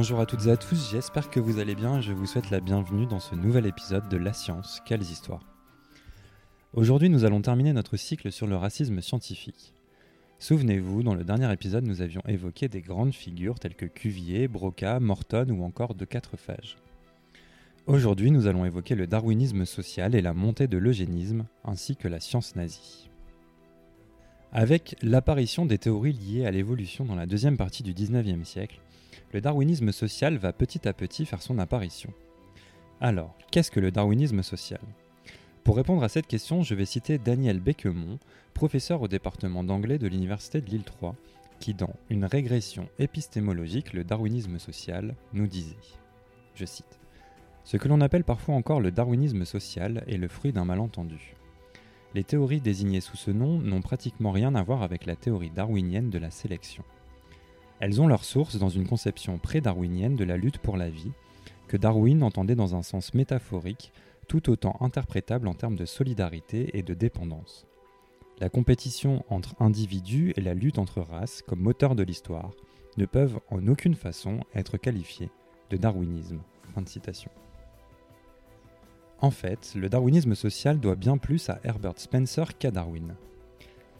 Bonjour à toutes et à tous, j'espère que vous allez bien et je vous souhaite la bienvenue dans ce nouvel épisode de La science, quelles histoires. Aujourd'hui nous allons terminer notre cycle sur le racisme scientifique. Souvenez-vous, dans le dernier épisode nous avions évoqué des grandes figures telles que Cuvier, Broca, Morton ou encore De Quatrefages. Aujourd'hui nous allons évoquer le darwinisme social et la montée de l'eugénisme, ainsi que la science nazie. Avec l'apparition des théories liées à l'évolution dans la deuxième partie du 19e siècle, le darwinisme social va petit à petit faire son apparition. Alors, qu'est-ce que le darwinisme social? Pour répondre à cette question, je vais citer Daniel Bequemont, professeur au département d'anglais de l'Université de Lille 3, qui dans Une régression épistémologique, le darwinisme social, nous disait, je cite, Ce que l'on appelle parfois encore le darwinisme social est le fruit d'un malentendu. Les théories désignées sous ce nom n'ont pratiquement rien à voir avec la théorie darwinienne de la sélection. Elles ont leur source dans une conception pré-darwinienne de la lutte pour la vie, que Darwin entendait dans un sens métaphorique, tout autant interprétable en termes de solidarité et de dépendance. La compétition entre individus et la lutte entre races, comme moteur de l'histoire, ne peuvent en aucune façon être qualifiées de darwinisme. En fait, le darwinisme social doit bien plus à Herbert Spencer qu'à Darwin.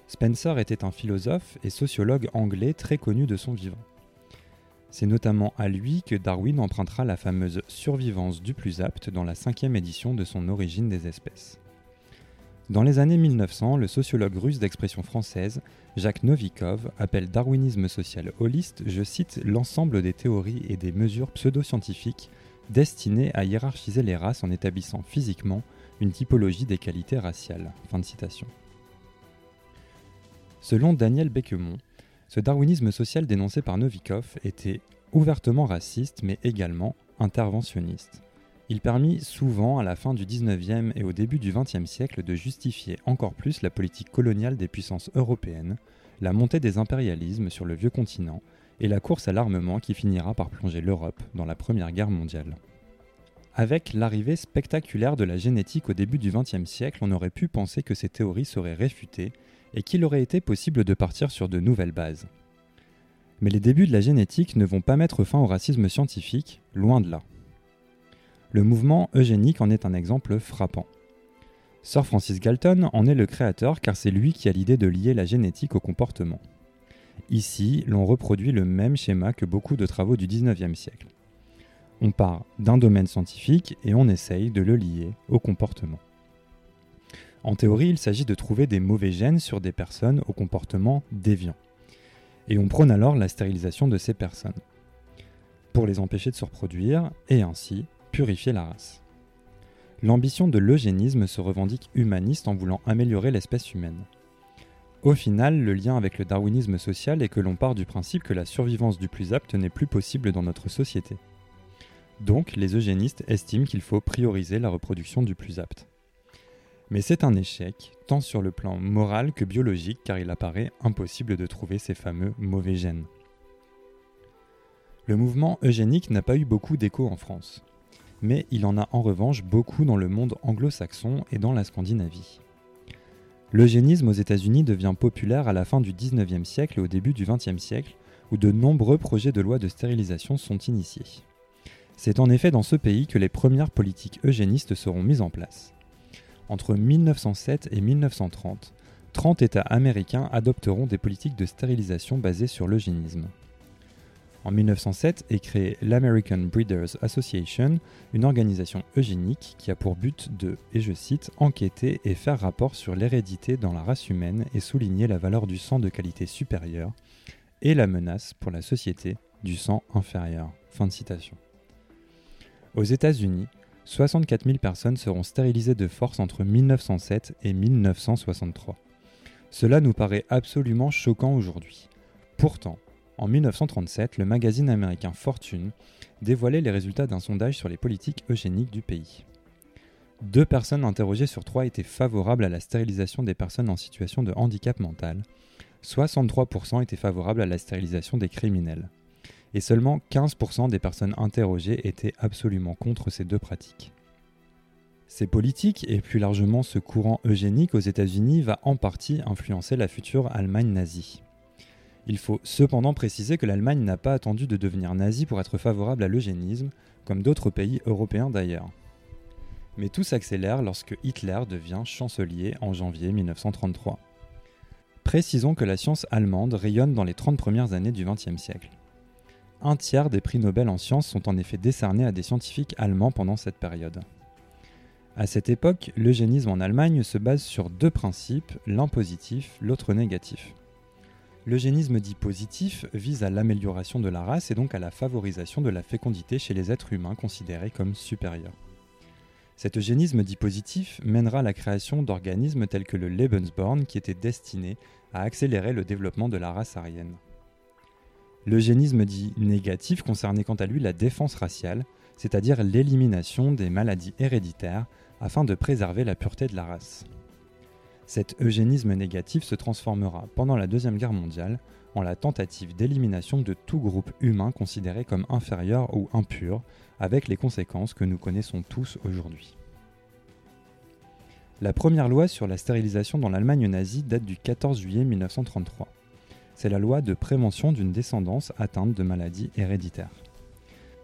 Spencer était un philosophe et sociologue anglais très connu de son vivant. C'est notamment à lui que Darwin empruntera la fameuse survivance du plus apte dans la cinquième édition de son Origine des espèces. Dans les années 1900, le sociologue russe d'expression française, Jacques Novikov, appelle darwinisme social holiste, je cite, l'ensemble des théories et des mesures pseudo-scientifiques destinées à hiérarchiser les races en établissant physiquement une typologie des qualités raciales. Fin de citation. Selon Daniel Bequemont, ce darwinisme social dénoncé par Novikov était ouvertement raciste mais également interventionniste. Il permit souvent à la fin du 19e et au début du 20e siècle de justifier encore plus la politique coloniale des puissances européennes, la montée des impérialismes sur le vieux continent et la course à l'armement qui finira par plonger l'Europe dans la Première Guerre mondiale. Avec l'arrivée spectaculaire de la génétique au début du XXe siècle, on aurait pu penser que ces théories seraient réfutées et qu'il aurait été possible de partir sur de nouvelles bases. Mais les débuts de la génétique ne vont pas mettre fin au racisme scientifique, loin de là. Le mouvement eugénique en est un exemple frappant. Sir Francis Galton en est le créateur car c'est lui qui a l'idée de lier la génétique au comportement. Ici, l'on reproduit le même schéma que beaucoup de travaux du 19e siècle. On part d'un domaine scientifique et on essaye de le lier au comportement. En théorie, il s'agit de trouver des mauvais gènes sur des personnes au comportement déviant. Et on prône alors la stérilisation de ces personnes, pour les empêcher de se reproduire et ainsi purifier la race. L'ambition de l'eugénisme se revendique humaniste en voulant améliorer l'espèce humaine. Au final, le lien avec le darwinisme social est que l'on part du principe que la survivance du plus apte n'est plus possible dans notre société. Donc, les eugénistes estiment qu'il faut prioriser la reproduction du plus apte. Mais c'est un échec, tant sur le plan moral que biologique, car il apparaît impossible de trouver ces fameux mauvais gènes. Le mouvement eugénique n'a pas eu beaucoup d'écho en France, mais il en a en revanche beaucoup dans le monde anglo-saxon et dans la Scandinavie. L'eugénisme aux États-Unis devient populaire à la fin du 19e siècle et au début du 20e siècle, où de nombreux projets de loi de stérilisation sont initiés. C'est en effet dans ce pays que les premières politiques eugénistes seront mises en place entre 1907 et 1930, 30 États américains adopteront des politiques de stérilisation basées sur l'eugénisme. En 1907 est créée l'American Breeders Association, une organisation eugénique qui a pour but de, et je cite, enquêter et faire rapport sur l'hérédité dans la race humaine et souligner la valeur du sang de qualité supérieure et la menace pour la société du sang inférieur. Fin de citation. Aux États-Unis, 64 000 personnes seront stérilisées de force entre 1907 et 1963. Cela nous paraît absolument choquant aujourd'hui. Pourtant, en 1937, le magazine américain Fortune dévoilait les résultats d'un sondage sur les politiques eugéniques du pays. Deux personnes interrogées sur trois étaient favorables à la stérilisation des personnes en situation de handicap mental. 63% étaient favorables à la stérilisation des criminels et seulement 15% des personnes interrogées étaient absolument contre ces deux pratiques. Ces politiques, et plus largement ce courant eugénique aux États-Unis, va en partie influencer la future Allemagne nazie. Il faut cependant préciser que l'Allemagne n'a pas attendu de devenir nazie pour être favorable à l'eugénisme, comme d'autres pays européens d'ailleurs. Mais tout s'accélère lorsque Hitler devient chancelier en janvier 1933. Précisons que la science allemande rayonne dans les 30 premières années du XXe siècle. Un tiers des prix Nobel en sciences sont en effet décernés à des scientifiques allemands pendant cette période. À cette époque, l'eugénisme en Allemagne se base sur deux principes, l'un positif, l'autre négatif. L'eugénisme dit positif vise à l'amélioration de la race et donc à la favorisation de la fécondité chez les êtres humains considérés comme supérieurs. Cet eugénisme dit positif mènera à la création d'organismes tels que le Lebensborn qui étaient destinés à accélérer le développement de la race aryenne. L'eugénisme dit négatif concernait quant à lui la défense raciale, c'est-à-dire l'élimination des maladies héréditaires afin de préserver la pureté de la race. Cet eugénisme négatif se transformera pendant la Deuxième Guerre mondiale en la tentative d'élimination de tout groupe humain considéré comme inférieur ou impur, avec les conséquences que nous connaissons tous aujourd'hui. La première loi sur la stérilisation dans l'Allemagne nazie date du 14 juillet 1933. C'est la loi de prévention d'une descendance atteinte de maladies héréditaires.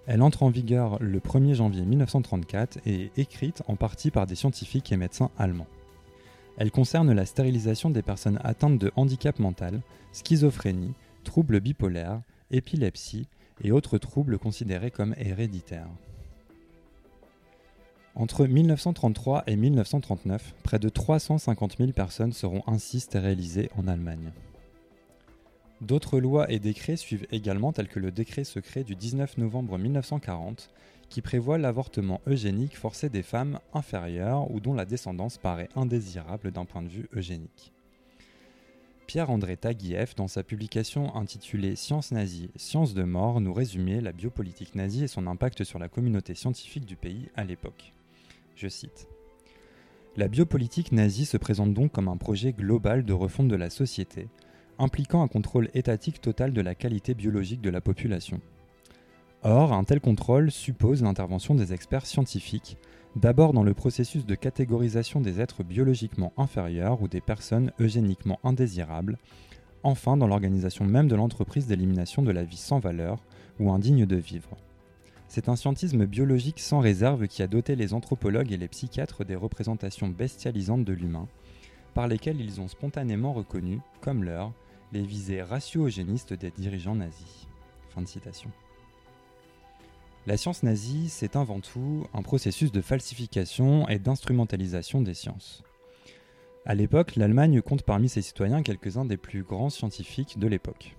Elle entre en vigueur le 1er janvier 1934 et est écrite en partie par des scientifiques et médecins allemands. Elle concerne la stérilisation des personnes atteintes de handicap mental, schizophrénie, troubles bipolaires, épilepsie et autres troubles considérés comme héréditaires. Entre 1933 et 1939, près de 350 000 personnes seront ainsi stérilisées en Allemagne. D'autres lois et décrets suivent également, tels que le décret secret du 19 novembre 1940, qui prévoit l'avortement eugénique forcé des femmes inférieures ou dont la descendance paraît indésirable d'un point de vue eugénique. Pierre-André Taguieff, dans sa publication intitulée Science nazie, science de mort, nous résumait la biopolitique nazie et son impact sur la communauté scientifique du pays à l'époque. Je cite La biopolitique nazie se présente donc comme un projet global de refonte de la société, impliquant un contrôle étatique total de la qualité biologique de la population. Or, un tel contrôle suppose l'intervention des experts scientifiques, d'abord dans le processus de catégorisation des êtres biologiquement inférieurs ou des personnes eugéniquement indésirables, enfin dans l'organisation même de l'entreprise d'élimination de la vie sans valeur ou indigne de vivre. C'est un scientisme biologique sans réserve qui a doté les anthropologues et les psychiatres des représentations bestialisantes de l'humain, par lesquelles ils ont spontanément reconnu, comme leur, les visées ratio-eugénistes des dirigeants nazis. La science nazie, c'est avant tout un processus de falsification et d'instrumentalisation des sciences. À l'époque, l'Allemagne compte parmi ses citoyens quelques-uns des plus grands scientifiques de l'époque.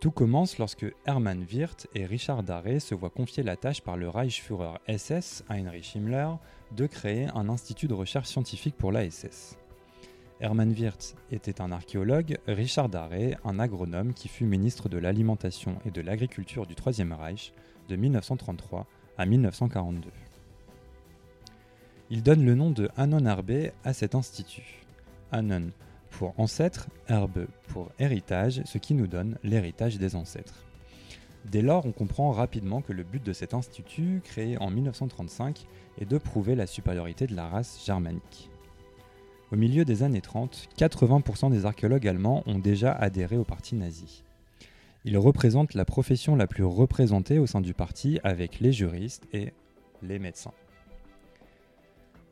Tout commence lorsque Hermann Wirth et Richard Darré se voient confier la tâche par le Reichsführer SS, Heinrich Himmler, de créer un institut de recherche scientifique pour la SS. Hermann Wirth était un archéologue, Richard Darré un agronome qui fut ministre de l'Alimentation et de l'Agriculture du Troisième Reich de 1933 à 1942. Il donne le nom de Anon Herbe à cet institut. Anon pour ancêtre, Herbe pour héritage, ce qui nous donne l'héritage des ancêtres. Dès lors, on comprend rapidement que le but de cet institut, créé en 1935, est de prouver la supériorité de la race germanique. Au milieu des années 30, 80% des archéologues allemands ont déjà adhéré au parti nazi. Ils représentent la profession la plus représentée au sein du parti avec les juristes et les médecins.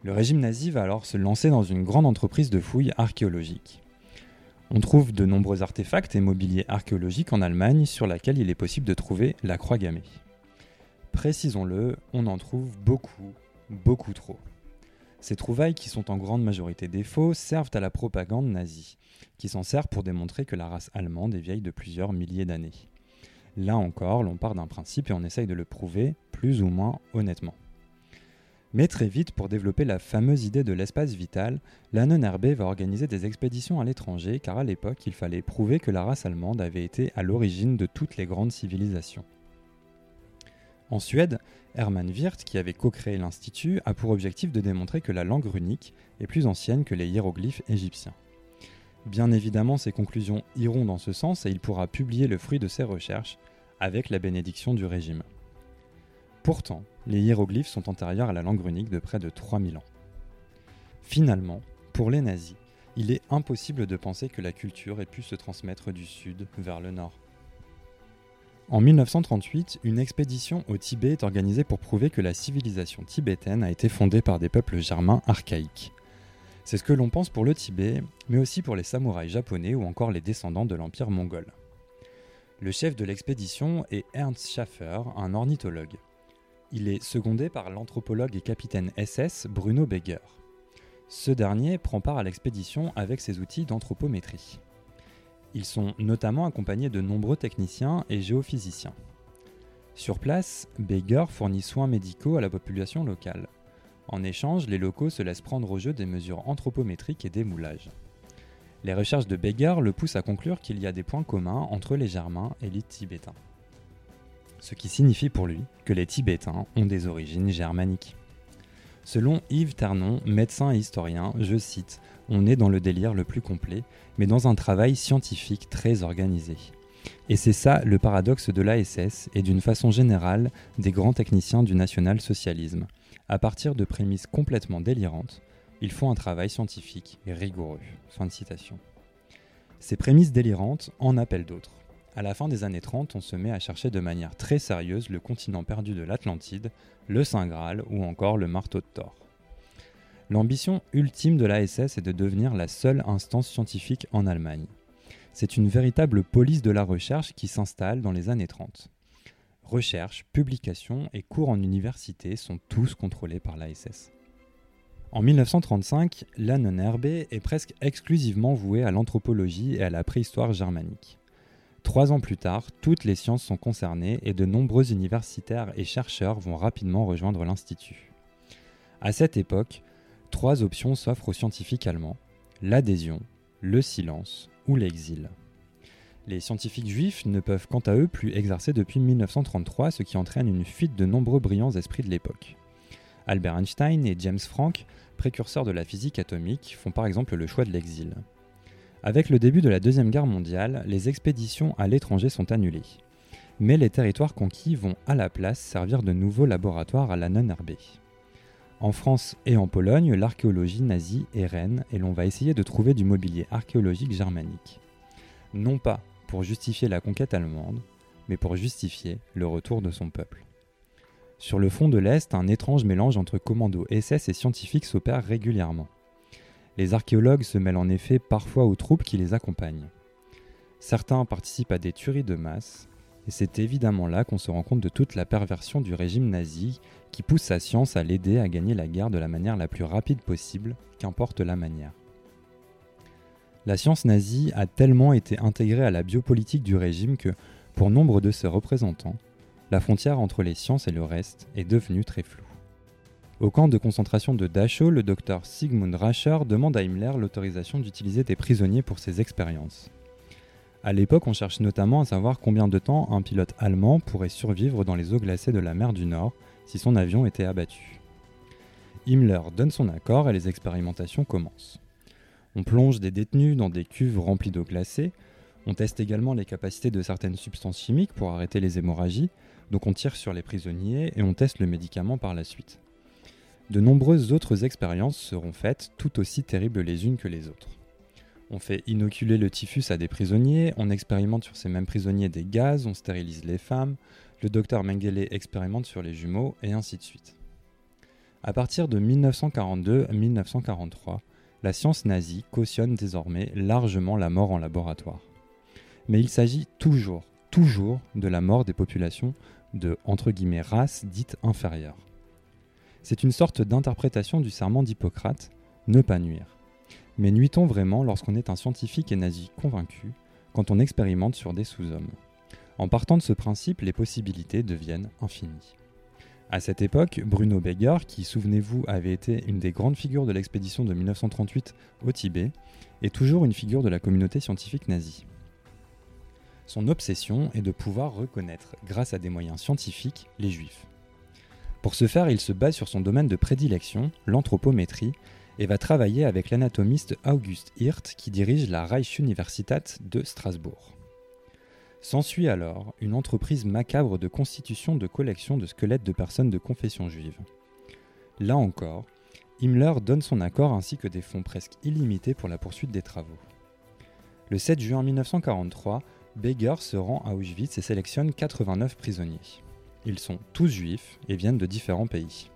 Le régime nazi va alors se lancer dans une grande entreprise de fouilles archéologiques. On trouve de nombreux artefacts et mobiliers archéologiques en Allemagne sur laquelle il est possible de trouver la croix gammée. Précisons-le, on en trouve beaucoup, beaucoup trop. Ces trouvailles, qui sont en grande majorité des faux, servent à la propagande nazie, qui s'en sert pour démontrer que la race allemande est vieille de plusieurs milliers d'années. Là encore, l'on part d'un principe et on essaye de le prouver plus ou moins honnêtement. Mais très vite, pour développer la fameuse idée de l'espace vital, la non-RB va organiser des expéditions à l'étranger car à l'époque il fallait prouver que la race allemande avait été à l'origine de toutes les grandes civilisations. En Suède, Hermann Wirth, qui avait co-créé l'Institut, a pour objectif de démontrer que la langue runique est plus ancienne que les hiéroglyphes égyptiens. Bien évidemment, ses conclusions iront dans ce sens et il pourra publier le fruit de ses recherches avec la bénédiction du régime. Pourtant, les hiéroglyphes sont antérieurs à la langue runique de près de 3000 ans. Finalement, pour les nazis, il est impossible de penser que la culture ait pu se transmettre du sud vers le nord. En 1938, une expédition au Tibet est organisée pour prouver que la civilisation tibétaine a été fondée par des peuples germains archaïques. C'est ce que l'on pense pour le Tibet, mais aussi pour les samouraïs japonais ou encore les descendants de l'Empire mongol. Le chef de l'expédition est Ernst Schaffer, un ornithologue. Il est secondé par l'anthropologue et capitaine SS Bruno Beger. Ce dernier prend part à l'expédition avec ses outils d'anthropométrie. Ils sont notamment accompagnés de nombreux techniciens et géophysiciens. Sur place, Beger fournit soins médicaux à la population locale. En échange, les locaux se laissent prendre au jeu des mesures anthropométriques et des moulages. Les recherches de Beger le poussent à conclure qu'il y a des points communs entre les Germains et les Tibétains. Ce qui signifie pour lui que les Tibétains ont des origines germaniques. Selon Yves Ternon, médecin et historien, je cite, On est dans le délire le plus complet, mais dans un travail scientifique très organisé. Et c'est ça le paradoxe de l'ASS et d'une façon générale des grands techniciens du national-socialisme. À partir de prémices complètement délirantes, ils font un travail scientifique rigoureux. Ces prémices délirantes en appellent d'autres. À la fin des années 30, on se met à chercher de manière très sérieuse le continent perdu de l'Atlantide, le Saint Graal ou encore le marteau de Thor. L'ambition ultime de l'ASS est de devenir la seule instance scientifique en Allemagne. C'est une véritable police de la recherche qui s'installe dans les années 30. Recherche, publication et cours en université sont tous contrôlés par l'ASS. En 1935, l'ANNRB est presque exclusivement voué à l'anthropologie et à la préhistoire germanique. Trois ans plus tard, toutes les sciences sont concernées et de nombreux universitaires et chercheurs vont rapidement rejoindre l'Institut. À cette époque, trois options s'offrent aux scientifiques allemands l'adhésion, le silence ou l'exil. Les scientifiques juifs ne peuvent quant à eux plus exercer depuis 1933, ce qui entraîne une fuite de nombreux brillants esprits de l'époque. Albert Einstein et James Franck, précurseurs de la physique atomique, font par exemple le choix de l'exil. Avec le début de la Deuxième Guerre mondiale, les expéditions à l'étranger sont annulées. Mais les territoires conquis vont à la place servir de nouveaux laboratoires à la non-RB. En France et en Pologne, l'archéologie nazie est reine et l'on va essayer de trouver du mobilier archéologique germanique. Non pas pour justifier la conquête allemande, mais pour justifier le retour de son peuple. Sur le front de l'Est, un étrange mélange entre commandos SS et scientifiques s'opère régulièrement. Les archéologues se mêlent en effet parfois aux troupes qui les accompagnent. Certains participent à des tueries de masse, et c'est évidemment là qu'on se rend compte de toute la perversion du régime nazi qui pousse sa science à l'aider à gagner la guerre de la manière la plus rapide possible, qu'importe la manière. La science nazie a tellement été intégrée à la biopolitique du régime que, pour nombre de ses représentants, la frontière entre les sciences et le reste est devenue très floue. Au camp de concentration de Dachau, le docteur Sigmund Rascher demande à Himmler l'autorisation d'utiliser des prisonniers pour ses expériences. À l'époque, on cherche notamment à savoir combien de temps un pilote allemand pourrait survivre dans les eaux glacées de la mer du Nord si son avion était abattu. Himmler donne son accord et les expérimentations commencent. On plonge des détenus dans des cuves remplies d'eau glacée, on teste également les capacités de certaines substances chimiques pour arrêter les hémorragies, donc on tire sur les prisonniers et on teste le médicament par la suite. De nombreuses autres expériences seront faites, tout aussi terribles les unes que les autres. On fait inoculer le typhus à des prisonniers, on expérimente sur ces mêmes prisonniers des gaz, on stérilise les femmes, le docteur Mengele expérimente sur les jumeaux, et ainsi de suite. À partir de 1942-1943, la science nazie cautionne désormais largement la mort en laboratoire. Mais il s'agit toujours, toujours de la mort des populations de races dites inférieures. C'est une sorte d'interprétation du serment d'Hippocrate, ne pas nuire. Mais nuit-on vraiment lorsqu'on est un scientifique et nazi convaincu, quand on expérimente sur des sous-hommes? En partant de ce principe, les possibilités deviennent infinies. À cette époque, Bruno Beger, qui, souvenez-vous, avait été une des grandes figures de l'expédition de 1938 au Tibet, est toujours une figure de la communauté scientifique nazie. Son obsession est de pouvoir reconnaître, grâce à des moyens scientifiques, les juifs. Pour ce faire, il se base sur son domaine de prédilection, l'anthropométrie, et va travailler avec l'anatomiste August Hirt qui dirige la Reichsuniversität de Strasbourg. S'ensuit alors une entreprise macabre de constitution de collections de squelettes de personnes de confession juive. Là encore, Himmler donne son accord ainsi que des fonds presque illimités pour la poursuite des travaux. Le 7 juin 1943, Beger se rend à Auschwitz et sélectionne 89 prisonniers. Ils sont tous juifs et viennent de différents pays.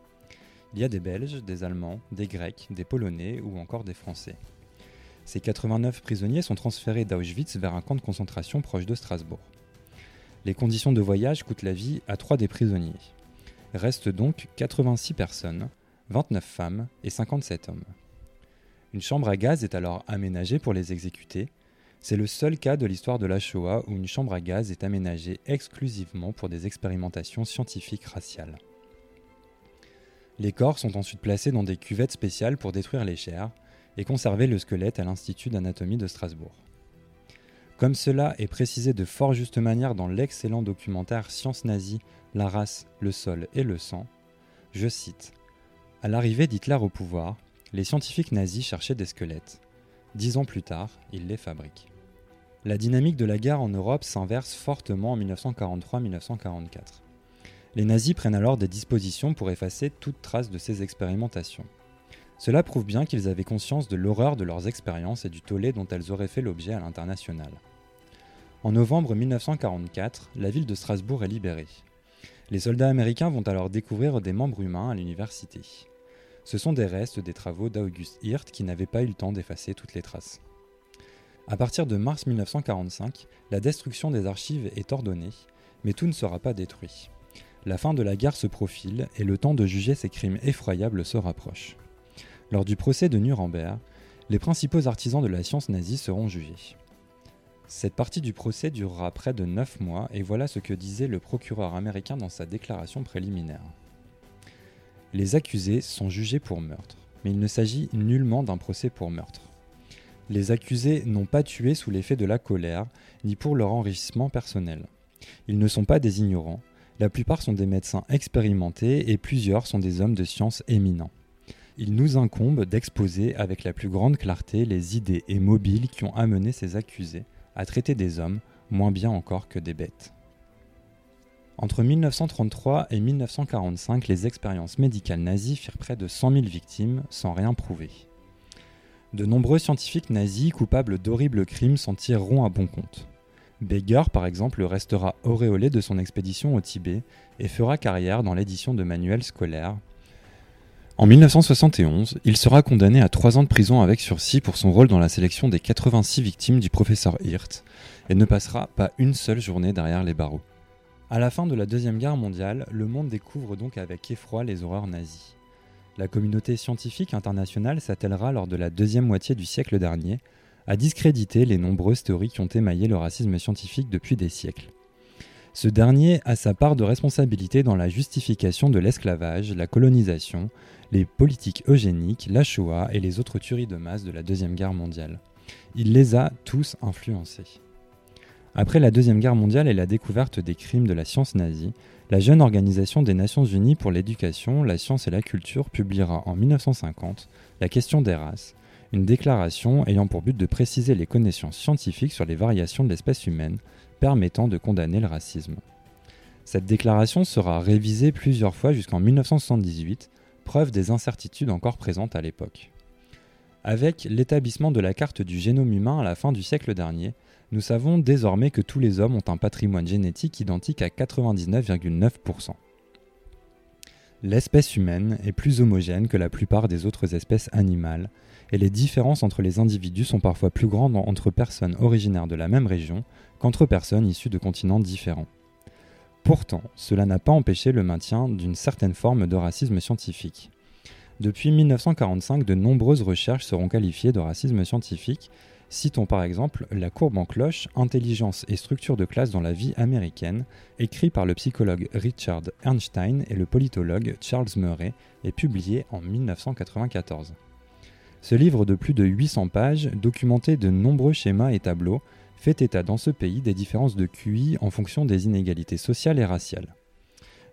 Il y a des Belges, des Allemands, des Grecs, des Polonais ou encore des Français. Ces 89 prisonniers sont transférés d'Auschwitz vers un camp de concentration proche de Strasbourg. Les conditions de voyage coûtent la vie à trois des prisonniers. Restent donc 86 personnes, 29 femmes et 57 hommes. Une chambre à gaz est alors aménagée pour les exécuter. C'est le seul cas de l'histoire de la Shoah où une chambre à gaz est aménagée exclusivement pour des expérimentations scientifiques raciales. Les corps sont ensuite placés dans des cuvettes spéciales pour détruire les chairs et conserver le squelette à l'Institut d'anatomie de Strasbourg. Comme cela est précisé de fort juste manière dans l'excellent documentaire Science nazie, la race, le sol et le sang, je cite À l'arrivée d'Hitler au pouvoir, les scientifiques nazis cherchaient des squelettes. Dix ans plus tard, ils les fabriquent. La dynamique de la guerre en Europe s'inverse fortement en 1943-1944. Les nazis prennent alors des dispositions pour effacer toute trace de ces expérimentations. Cela prouve bien qu'ils avaient conscience de l'horreur de leurs expériences et du tollé dont elles auraient fait l'objet à l'international. En novembre 1944, la ville de Strasbourg est libérée. Les soldats américains vont alors découvrir des membres humains à l'université. Ce sont des restes des travaux d'August Hirt qui n'avaient pas eu le temps d'effacer toutes les traces. À partir de mars 1945, la destruction des archives est ordonnée, mais tout ne sera pas détruit. La fin de la guerre se profile et le temps de juger ces crimes effroyables se rapproche. Lors du procès de Nuremberg, les principaux artisans de la science nazie seront jugés. Cette partie du procès durera près de 9 mois et voilà ce que disait le procureur américain dans sa déclaration préliminaire. Les accusés sont jugés pour meurtre, mais il ne s'agit nullement d'un procès pour meurtre. Les accusés n'ont pas tué sous l'effet de la colère, ni pour leur enrichissement personnel. Ils ne sont pas des ignorants, la plupart sont des médecins expérimentés et plusieurs sont des hommes de science éminents il nous incombe d'exposer avec la plus grande clarté les idées et mobiles qui ont amené ces accusés à traiter des hommes moins bien encore que des bêtes. Entre 1933 et 1945, les expériences médicales nazies firent près de 100 000 victimes sans rien prouver. De nombreux scientifiques nazis coupables d'horribles crimes s'en tireront à bon compte. Beger, par exemple, restera auréolé de son expédition au Tibet et fera carrière dans l'édition de manuels scolaires, en 1971, il sera condamné à 3 ans de prison avec sursis pour son rôle dans la sélection des 86 victimes du professeur Hirt et ne passera pas une seule journée derrière les barreaux. À la fin de la Deuxième Guerre mondiale, le monde découvre donc avec effroi les horreurs nazies. La communauté scientifique internationale s'attellera lors de la deuxième moitié du siècle dernier à discréditer les nombreuses théories qui ont émaillé le racisme scientifique depuis des siècles. Ce dernier a sa part de responsabilité dans la justification de l'esclavage, la colonisation, les politiques eugéniques, la Shoah et les autres tueries de masse de la Deuxième Guerre mondiale. Il les a tous influencés. Après la Deuxième Guerre mondiale et la découverte des crimes de la science nazie, la jeune Organisation des Nations Unies pour l'éducation, la science et la culture publiera en 1950 La question des races, une déclaration ayant pour but de préciser les connaissances scientifiques sur les variations de l'espèce humaine permettant de condamner le racisme. Cette déclaration sera révisée plusieurs fois jusqu'en 1978, preuve des incertitudes encore présentes à l'époque. Avec l'établissement de la carte du génome humain à la fin du siècle dernier, nous savons désormais que tous les hommes ont un patrimoine génétique identique à 99,9%. L'espèce humaine est plus homogène que la plupart des autres espèces animales, et les différences entre les individus sont parfois plus grandes entre personnes originaires de la même région qu'entre personnes issues de continents différents. Pourtant, cela n'a pas empêché le maintien d'une certaine forme de racisme scientifique. Depuis 1945, de nombreuses recherches seront qualifiées de racisme scientifique. Citons par exemple La courbe en cloche, intelligence et structure de classe dans la vie américaine, écrit par le psychologue Richard Ernstein et le politologue Charles Murray, et publié en 1994. Ce livre de plus de 800 pages, documenté de nombreux schémas et tableaux, fait état dans ce pays des différences de QI en fonction des inégalités sociales et raciales.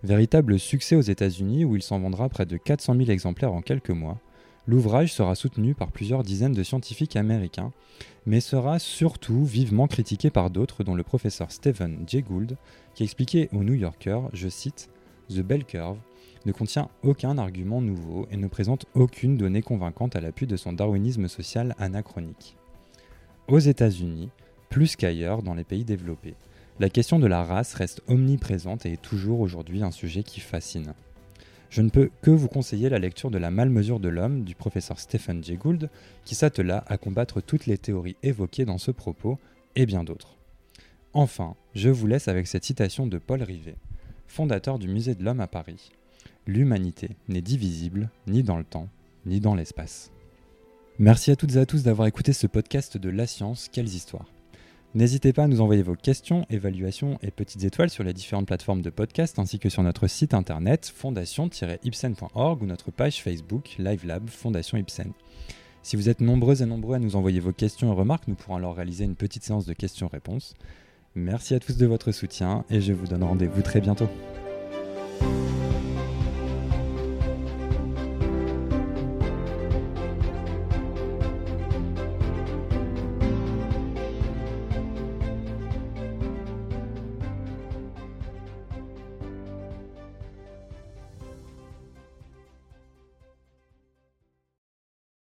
Véritable succès aux États-Unis où il s'en vendra près de 400 000 exemplaires en quelques mois, l'ouvrage sera soutenu par plusieurs dizaines de scientifiques américains, mais sera surtout vivement critiqué par d'autres dont le professeur Stephen Jay Gould, qui expliquait au New Yorker, je cite, The Bell Curve, ne contient aucun argument nouveau et ne présente aucune donnée convaincante à l'appui de son darwinisme social anachronique. Aux États-Unis, plus qu'ailleurs dans les pays développés, la question de la race reste omniprésente et est toujours aujourd'hui un sujet qui fascine. Je ne peux que vous conseiller la lecture de La malmesure de l'homme du professeur Stephen Jay Gould, qui s'attela à combattre toutes les théories évoquées dans ce propos et bien d'autres. Enfin, je vous laisse avec cette citation de Paul Rivet, fondateur du Musée de l'Homme à Paris. L'humanité n'est divisible ni dans le temps, ni dans l'espace. Merci à toutes et à tous d'avoir écouté ce podcast de La Science, quelles histoires. N'hésitez pas à nous envoyer vos questions, évaluations et petites étoiles sur les différentes plateformes de podcast ainsi que sur notre site internet fondation-ipsen.org ou notre page Facebook LiveLab Fondation Ipsen. Si vous êtes nombreux et nombreux à nous envoyer vos questions et remarques, nous pourrons alors réaliser une petite séance de questions-réponses. Merci à tous de votre soutien et je vous donne rendez-vous très bientôt.